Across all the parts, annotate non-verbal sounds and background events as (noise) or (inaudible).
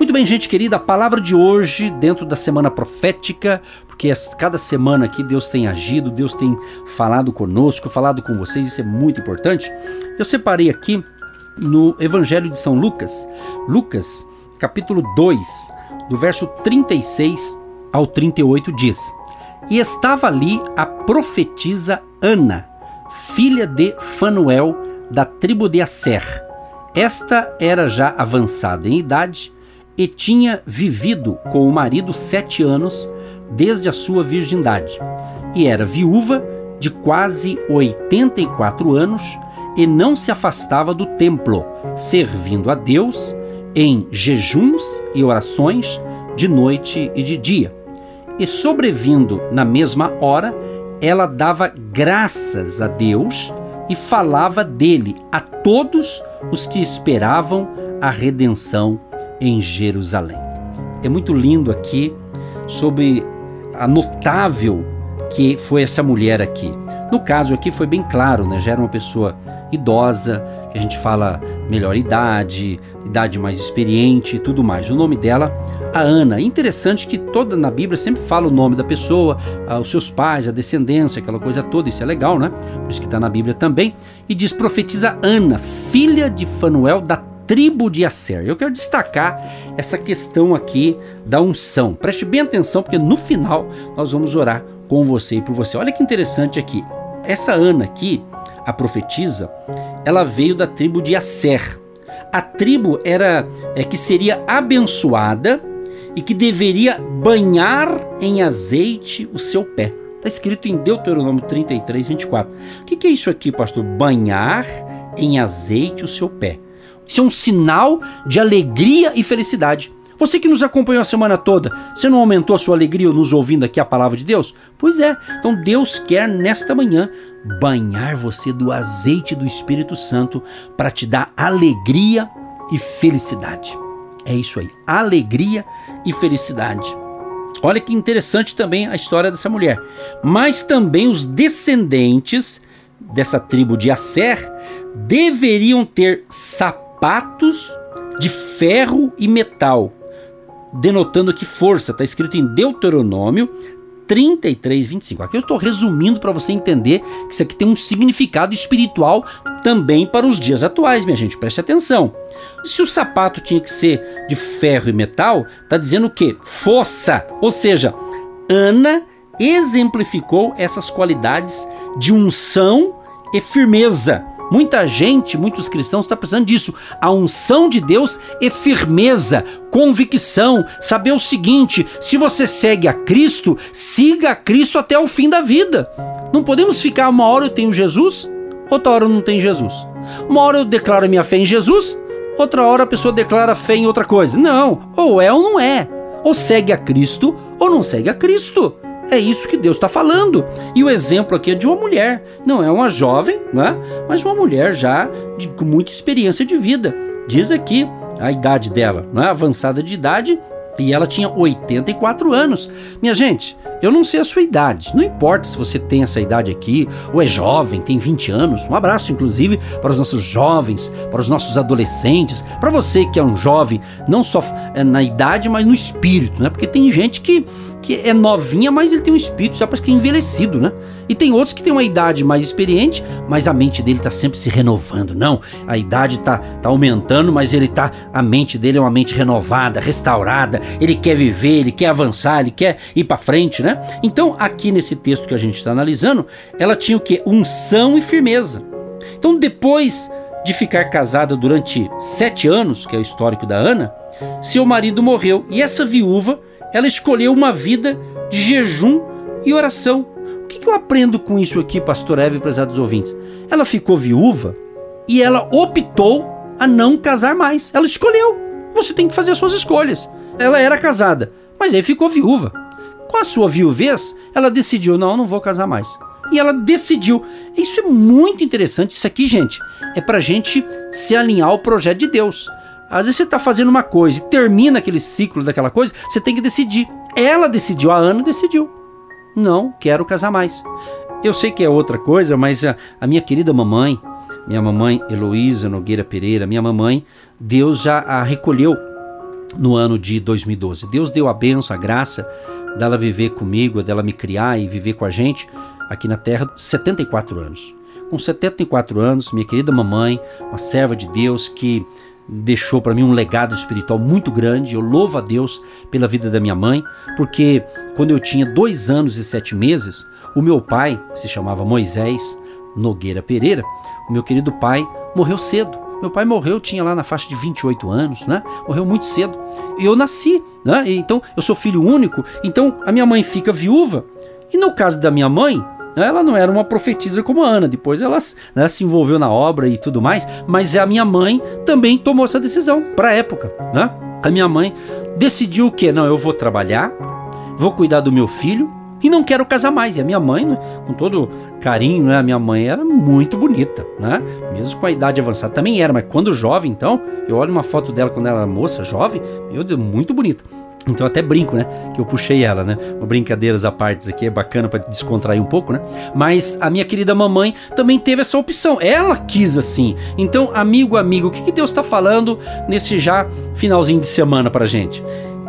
Muito bem, gente querida, a palavra de hoje, dentro da semana profética, porque cada semana aqui Deus tem agido, Deus tem falado conosco, falado com vocês, isso é muito importante. Eu separei aqui no Evangelho de São Lucas, Lucas, capítulo 2, do verso 36 ao 38 diz: E estava ali a profetisa Ana, filha de Fanuel, da tribo de Asser. Esta era já avançada em idade e tinha vivido com o marido sete anos desde a sua virgindade, e era viúva de quase 84 anos e não se afastava do templo, servindo a Deus em jejuns e orações de noite e de dia. E sobrevindo na mesma hora, ela dava graças a Deus e falava dele a todos os que esperavam a redenção em Jerusalém. É muito lindo aqui sobre a notável que foi essa mulher aqui. No caso aqui foi bem claro, né? Já era uma pessoa idosa, que a gente fala melhor idade, idade mais experiente e tudo mais. O nome dela, a Ana. Interessante que toda na Bíblia sempre fala o nome da pessoa, os seus pais, a descendência, aquela coisa toda. Isso é legal, né? Por isso que está na Bíblia também. E diz profetiza Ana, filha de Fanuel da tribo de Asser. Eu quero destacar essa questão aqui da unção. Preste bem atenção, porque no final nós vamos orar com você e por você. Olha que interessante aqui. Essa Ana aqui, a profetisa, ela veio da tribo de Asser. A tribo era é, que seria abençoada e que deveria banhar em azeite o seu pé. Está escrito em Deuteronômio 33, 24. O que, que é isso aqui, pastor? Banhar em azeite o seu pé. Isso é um sinal de alegria e felicidade. Você que nos acompanhou a semana toda, você não aumentou a sua alegria nos ouvindo aqui a palavra de Deus? Pois é, então Deus quer nesta manhã banhar você do azeite do Espírito Santo para te dar alegria e felicidade. É isso aí, alegria e felicidade. Olha que interessante também a história dessa mulher. Mas também os descendentes dessa tribo de Asser deveriam ter sapatos sapatos de ferro e metal, denotando que força, está escrito em Deuteronômio 33, 25. Aqui eu estou resumindo para você entender que isso aqui tem um significado espiritual também para os dias atuais, minha gente, preste atenção. Se o sapato tinha que ser de ferro e metal, está dizendo o quê? Força, ou seja, Ana exemplificou essas qualidades de unção e firmeza Muita gente, muitos cristãos estão tá precisando disso. A unção de Deus é firmeza, convicção, saber o seguinte: se você segue a Cristo, siga a Cristo até o fim da vida. Não podemos ficar uma hora eu tenho Jesus, outra hora eu não tenho Jesus. Uma hora eu declaro minha fé em Jesus, outra hora a pessoa declara fé em outra coisa. Não, ou é ou não é. Ou segue a Cristo ou não segue a Cristo. É isso que Deus está falando. E o exemplo aqui é de uma mulher. Não é uma jovem, né? mas uma mulher já de, muita experiência de vida. Diz aqui a idade dela, não é? avançada de idade, e ela tinha 84 anos. Minha gente, eu não sei a sua idade. Não importa se você tem essa idade aqui, ou é jovem, tem 20 anos. Um abraço, inclusive, para os nossos jovens, para os nossos adolescentes, para você que é um jovem, não só é, na idade, mas no espírito, né? Porque tem gente que que é novinha, mas ele tem um espírito já parece que é envelhecido, né? E tem outros que têm uma idade mais experiente, mas a mente dele está sempre se renovando. Não, a idade está tá aumentando, mas ele tá a mente dele é uma mente renovada, restaurada. Ele quer viver, ele quer avançar, ele quer ir para frente, né? Então, aqui nesse texto que a gente está analisando, ela tinha o que? Unção e firmeza. Então, depois de ficar casada durante sete anos, que é o histórico da Ana, seu marido morreu e essa viúva ela escolheu uma vida de jejum e oração. O que, eu aprendo com isso aqui, pastor Eve e prezados ouvintes? Ela ficou viúva e ela optou a não casar mais. Ela escolheu. Você tem que fazer as suas escolhas. Ela era casada, mas aí ficou viúva. Com a sua viuvez, ela decidiu: não, não vou casar mais. E ela decidiu. Isso é muito interessante. Isso aqui, gente, é pra gente se alinhar ao projeto de Deus. Às vezes você está fazendo uma coisa e termina aquele ciclo daquela coisa, você tem que decidir. Ela decidiu, a Ana decidiu. Não quero casar mais. Eu sei que é outra coisa, mas a, a minha querida mamãe, minha mamãe Heloísa Nogueira Pereira, minha mamãe, Deus já a recolheu no ano de 2012. Deus deu a benção, a graça dela viver comigo, dela me criar e viver com a gente aqui na Terra 74 anos. Com 74 anos, minha querida mamãe, uma serva de Deus que deixou para mim um legado espiritual muito grande. Eu louvo a Deus pela vida da minha mãe, porque quando eu tinha dois anos e sete meses, o meu pai, que se chamava Moisés Nogueira Pereira, o meu querido pai, morreu cedo. Meu pai morreu, tinha lá na faixa de 28 anos, né? Morreu muito cedo. E eu nasci, né? Então, eu sou filho único, então a minha mãe fica viúva. E no caso da minha mãe, ela não era uma profetisa como a Ana, depois ela né, se envolveu na obra e tudo mais, mas a minha mãe também tomou essa decisão para a época, né? A minha mãe decidiu o que? Não, eu vou trabalhar, vou cuidar do meu filho e não quero casar mais. E a minha mãe, né, com todo carinho, né, a minha mãe era muito bonita, né? Mesmo com a idade avançada também era, mas quando jovem, então, eu olho uma foto dela quando ela era moça, jovem, meu Deus, muito bonita. Então até brinco, né? Que eu puxei ela, né? Brincadeiras à parte aqui, é bacana para descontrair um pouco, né? Mas a minha querida mamãe também teve essa opção. Ela quis assim. Então, amigo, amigo, o que, que Deus está falando nesse já finalzinho de semana pra gente?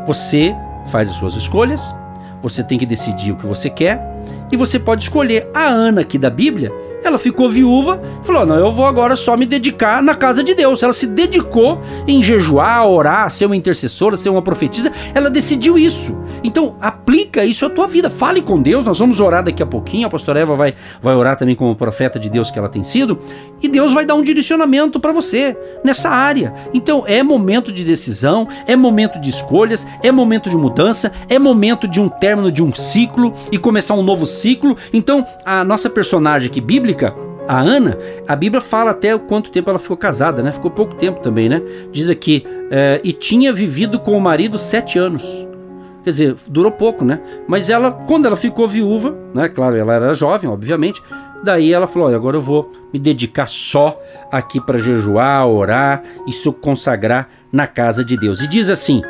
Você faz as suas escolhas, você tem que decidir o que você quer e você pode escolher a Ana aqui da Bíblia. Ela ficou viúva, falou: Não, eu vou agora só me dedicar na casa de Deus. Ela se dedicou em jejuar, orar, ser uma intercessora, ser uma profetisa. Ela decidiu isso. Então, aplica isso à tua vida. Fale com Deus. Nós vamos orar daqui a pouquinho. A pastora Eva vai, vai orar também como profeta de Deus que ela tem sido. E Deus vai dar um direcionamento para você nessa área. Então, é momento de decisão, é momento de escolhas, é momento de mudança, é momento de um término de um ciclo e começar um novo ciclo. Então, a nossa personagem aqui bíblica a Ana, a Bíblia fala até o quanto tempo ela ficou casada, né? Ficou pouco tempo também, né? Diz aqui, é, e tinha vivido com o marido sete anos. Quer dizer, durou pouco, né? Mas ela, quando ela ficou viúva, né? Claro, ela era jovem, obviamente. Daí ela falou: Olha, agora eu vou me dedicar só aqui para jejuar, orar e se consagrar na casa de Deus. E diz assim: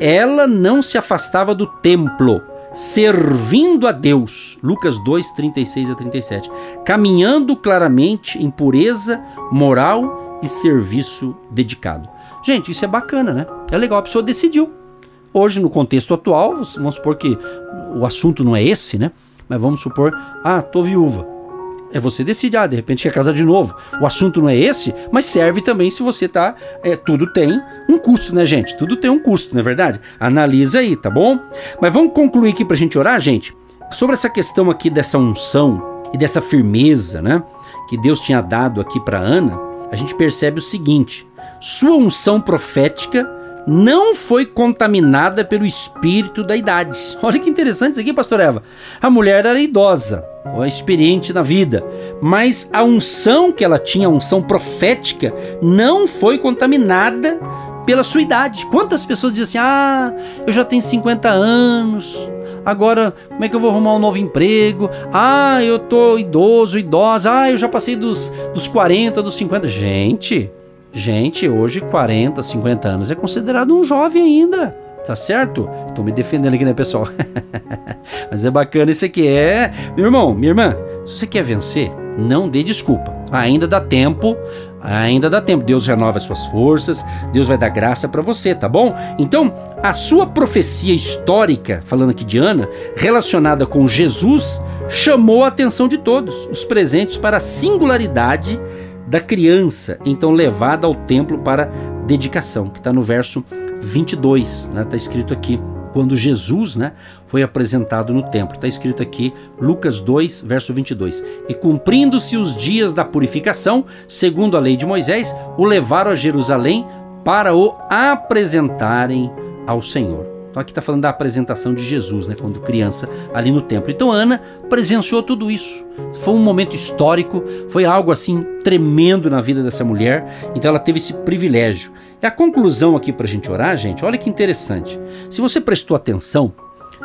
ela não se afastava do templo, servindo a Deus. Lucas 2, 36 a 37. Caminhando claramente em pureza moral e serviço dedicado. Gente, isso é bacana, né? É legal, a pessoa decidiu. Hoje, no contexto atual, vamos supor que o assunto não é esse, né? Mas vamos supor, ah, tô viúva. É você decide, ah, de repente quer casar de novo. O assunto não é esse, mas serve também se você tá. É, tudo tem um custo, né, gente? Tudo tem um custo, não é verdade? Analisa aí, tá bom? Mas vamos concluir aqui pra gente orar, gente? Sobre essa questão aqui dessa unção e dessa firmeza, né? Que Deus tinha dado aqui para Ana, a gente percebe o seguinte: sua unção profética não foi contaminada pelo espírito da idade. (laughs) Olha que interessante isso aqui, pastor Eva. A mulher era idosa, experiente na vida, mas a unção que ela tinha, a unção profética, não foi contaminada pela sua idade. Quantas pessoas dizem assim: "Ah, eu já tenho 50 anos, agora como é que eu vou arrumar um novo emprego? Ah, eu tô idoso, idosa. Ah, eu já passei dos, dos 40, dos 50. Gente, Gente, hoje 40, 50 anos é considerado um jovem ainda. Tá certo? Tô me defendendo aqui, né, pessoal? (laughs) Mas é bacana isso aqui. É. Meu irmão, minha irmã, se você quer vencer, não dê desculpa. Ainda dá tempo. Ainda dá tempo. Deus renova as suas forças. Deus vai dar graça para você, tá bom? Então, a sua profecia histórica, falando aqui de Ana, relacionada com Jesus, chamou a atenção de todos, os presentes para a singularidade da criança, então levada ao templo para dedicação, que está no verso 22, está né? Tá escrito aqui, quando Jesus né, foi apresentado no templo. Está escrito aqui, Lucas 2, verso 22. E cumprindo-se os dias da purificação, segundo a lei de Moisés, o levaram a Jerusalém para o apresentarem ao Senhor. Então aqui está falando da apresentação de Jesus, né, quando criança, ali no templo. Então Ana presenciou tudo isso. Foi um momento histórico, foi algo assim tremendo na vida dessa mulher. Então ela teve esse privilégio. E a conclusão aqui para a gente orar, gente, olha que interessante. Se você prestou atenção,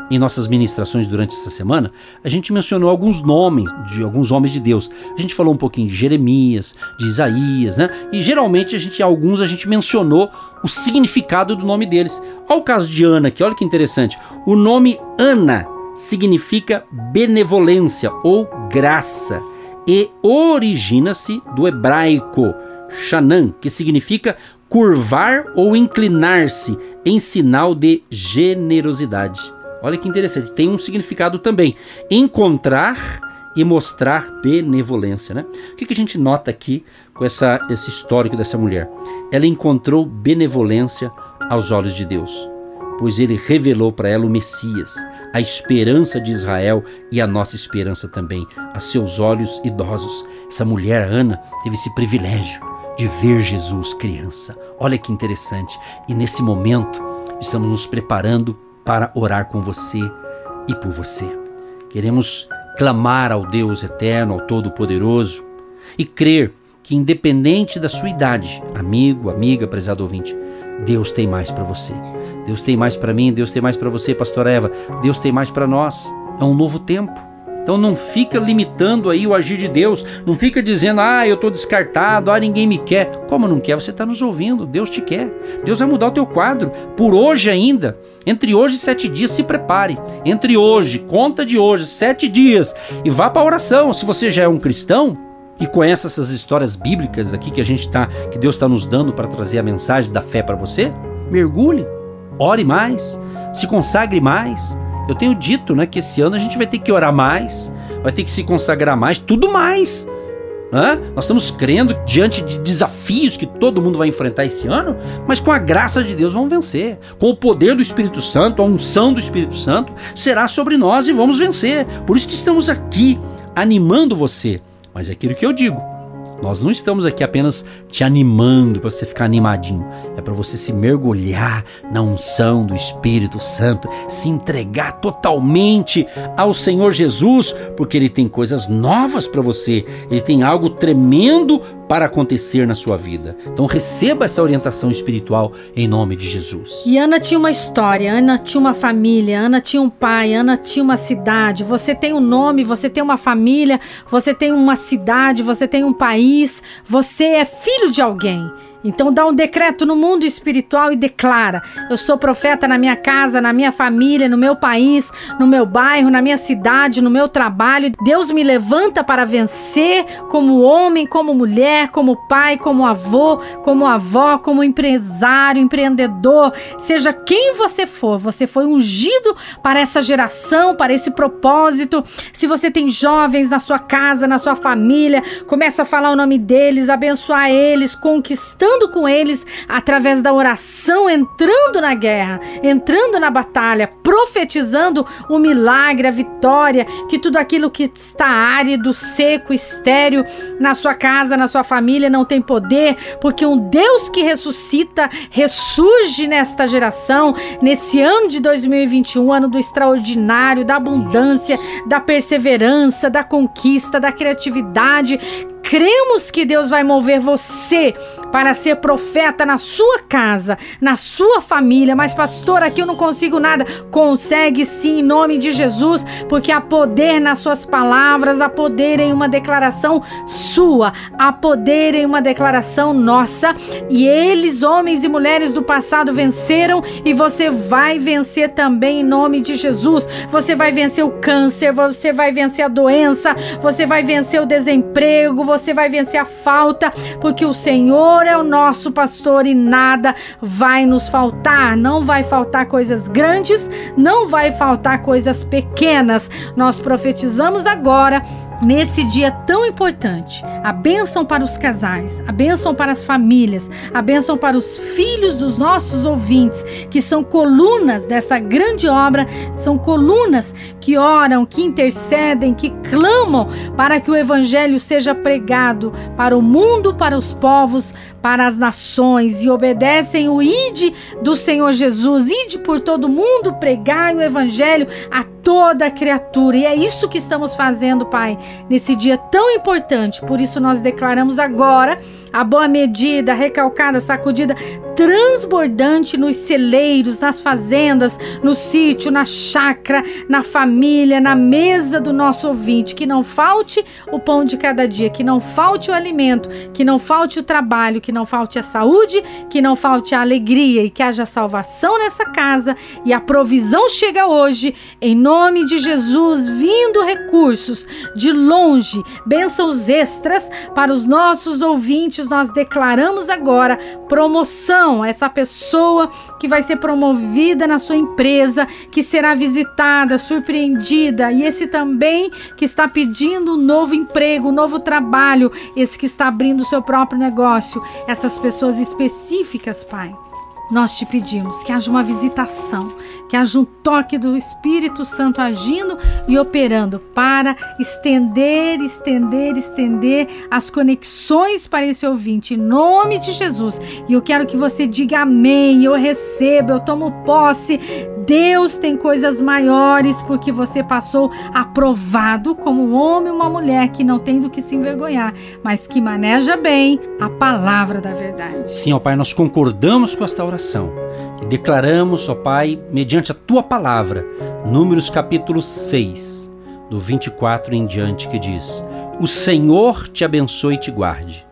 em nossas ministrações durante essa semana, a gente mencionou alguns nomes de alguns homens de Deus. A gente falou um pouquinho de Jeremias, de Isaías, né? E geralmente a gente alguns a gente mencionou o significado do nome deles. Olha o caso de Ana aqui, olha que interessante. O nome Ana significa benevolência ou graça e origina-se do hebraico Shanam, que significa curvar ou inclinar-se em sinal de generosidade. Olha que interessante, tem um significado também. Encontrar e mostrar benevolência, né? O que, que a gente nota aqui com essa, esse histórico dessa mulher? Ela encontrou benevolência aos olhos de Deus, pois ele revelou para ela o Messias, a esperança de Israel e a nossa esperança também, a seus olhos idosos. Essa mulher, Ana, teve esse privilégio de ver Jesus criança. Olha que interessante. E nesse momento, estamos nos preparando para orar com você e por você. Queremos clamar ao Deus eterno, ao Todo-Poderoso e crer que, independente da sua idade, amigo, amiga, prezado ouvinte, Deus tem mais para você. Deus tem mais para mim, Deus tem mais para você, pastor Eva. Deus tem mais para nós. É um novo tempo. Então não fica limitando aí o agir de Deus, não fica dizendo, ah, eu estou descartado, ah, ninguém me quer. Como não quer? Você está nos ouvindo, Deus te quer. Deus vai mudar o teu quadro. Por hoje ainda, entre hoje e sete dias, se prepare. Entre hoje, conta de hoje, sete dias, e vá para a oração. Se você já é um cristão, e conhece essas histórias bíblicas aqui que a gente tá, que Deus está nos dando para trazer a mensagem da fé para você, mergulhe, ore mais, se consagre mais, eu tenho dito, né, que esse ano a gente vai ter que orar mais, vai ter que se consagrar mais, tudo mais. Né? Nós estamos crendo diante de desafios que todo mundo vai enfrentar esse ano, mas com a graça de Deus vamos vencer. Com o poder do Espírito Santo, a unção do Espírito Santo será sobre nós e vamos vencer. Por isso que estamos aqui animando você. Mas é aquilo que eu digo: nós não estamos aqui apenas te animando para você ficar animadinho. É para você se mergulhar na unção do Espírito Santo, se entregar totalmente ao Senhor Jesus, porque ele tem coisas novas para você. Ele tem algo tremendo para acontecer na sua vida. Então receba essa orientação espiritual em nome de Jesus. E Ana tinha uma história, Ana tinha uma família, Ana tinha um pai, Ana tinha uma cidade. Você tem um nome, você tem uma família, você tem uma cidade, você tem um país, você é filho de alguém. Então dá um decreto no mundo espiritual e declara: eu sou profeta na minha casa, na minha família, no meu país, no meu bairro, na minha cidade, no meu trabalho. Deus me levanta para vencer como homem, como mulher, como pai, como avô, como avó, como empresário, empreendedor, seja quem você for, você foi ungido para essa geração, para esse propósito. Se você tem jovens na sua casa, na sua família, começa a falar o nome deles, abençoar eles, conquistando lutando com eles através da oração, entrando na guerra, entrando na batalha, profetizando o milagre, a vitória, que tudo aquilo que está árido, seco, estéreo na sua casa, na sua família não tem poder, porque um Deus que ressuscita ressurge nesta geração, nesse ano de 2021, ano do extraordinário, da abundância, da perseverança, da conquista, da criatividade cremos que Deus vai mover você para ser profeta na sua casa, na sua família. Mas, pastor, aqui eu não consigo nada. Consegue sim, em nome de Jesus, porque há poder nas suas palavras, há poder em uma declaração sua, há poder em uma declaração nossa. E eles, homens e mulheres do passado, venceram e você vai vencer também em nome de Jesus. Você vai vencer o câncer, você vai vencer a doença, você vai vencer o desemprego, você você vai vencer a falta, porque o Senhor é o nosso pastor e nada vai nos faltar. Não vai faltar coisas grandes, não vai faltar coisas pequenas. Nós profetizamos agora nesse dia tão importante. A bênção para os casais, a bênção para as famílias, a bênção para os filhos dos nossos ouvintes, que são colunas dessa grande obra, são colunas que oram, que intercedem, que clamam para que o evangelho seja pregado para o mundo, para os povos, para as nações e obedecem o ide do Senhor Jesus, ide por todo mundo, pregai o evangelho a toda criatura. E é isso que estamos fazendo, Pai, nesse dia tão importante. Por isso nós declaramos agora a boa medida, recalcada, sacudida, transbordante nos celeiros, nas fazendas, no sítio, na chácara, na família, na mesa do nosso ouvinte. Que não falte o pão de cada dia, que não falte o alimento, que não falte o trabalho, que não falte a saúde, que não falte a alegria e que haja salvação nessa casa e a provisão chega hoje, em nome de Jesus, vindo recursos de longe, bênçãos extras para os nossos ouvintes. Nós declaramos agora promoção, essa pessoa que vai ser promovida na sua empresa, que será visitada, surpreendida, e esse também que está pedindo um novo emprego, um novo trabalho, esse que está abrindo o seu próprio negócio, essas pessoas específicas, Pai nós te pedimos que haja uma visitação, que haja um toque do Espírito Santo agindo e operando para estender, estender, estender as conexões para esse ouvinte, em nome de Jesus. E eu quero que você diga amém, eu recebo, eu tomo posse. Deus tem coisas maiores porque você passou aprovado como um homem ou uma mulher que não tem do que se envergonhar, mas que maneja bem a palavra da verdade. Sim, ó Pai, nós concordamos com esta oração. E declaramos, ó Pai, mediante a tua palavra, Números capítulo 6, do 24 em diante, que diz: O Senhor te abençoe e te guarde.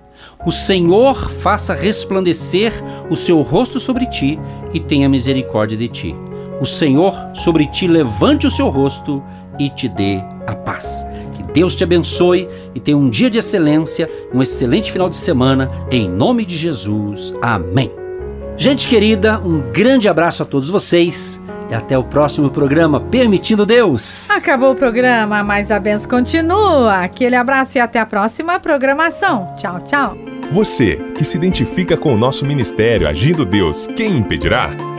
O Senhor faça resplandecer o seu rosto sobre ti e tenha misericórdia de ti. O Senhor sobre ti levante o seu rosto e te dê a paz. Que Deus te abençoe e tenha um dia de excelência, um excelente final de semana, em nome de Jesus. Amém. Gente querida, um grande abraço a todos vocês e até o próximo programa, permitindo Deus. Acabou o programa, mas a benção continua. Aquele abraço e até a próxima programação. Tchau, tchau. Você que se identifica com o nosso ministério Agindo Deus, quem impedirá?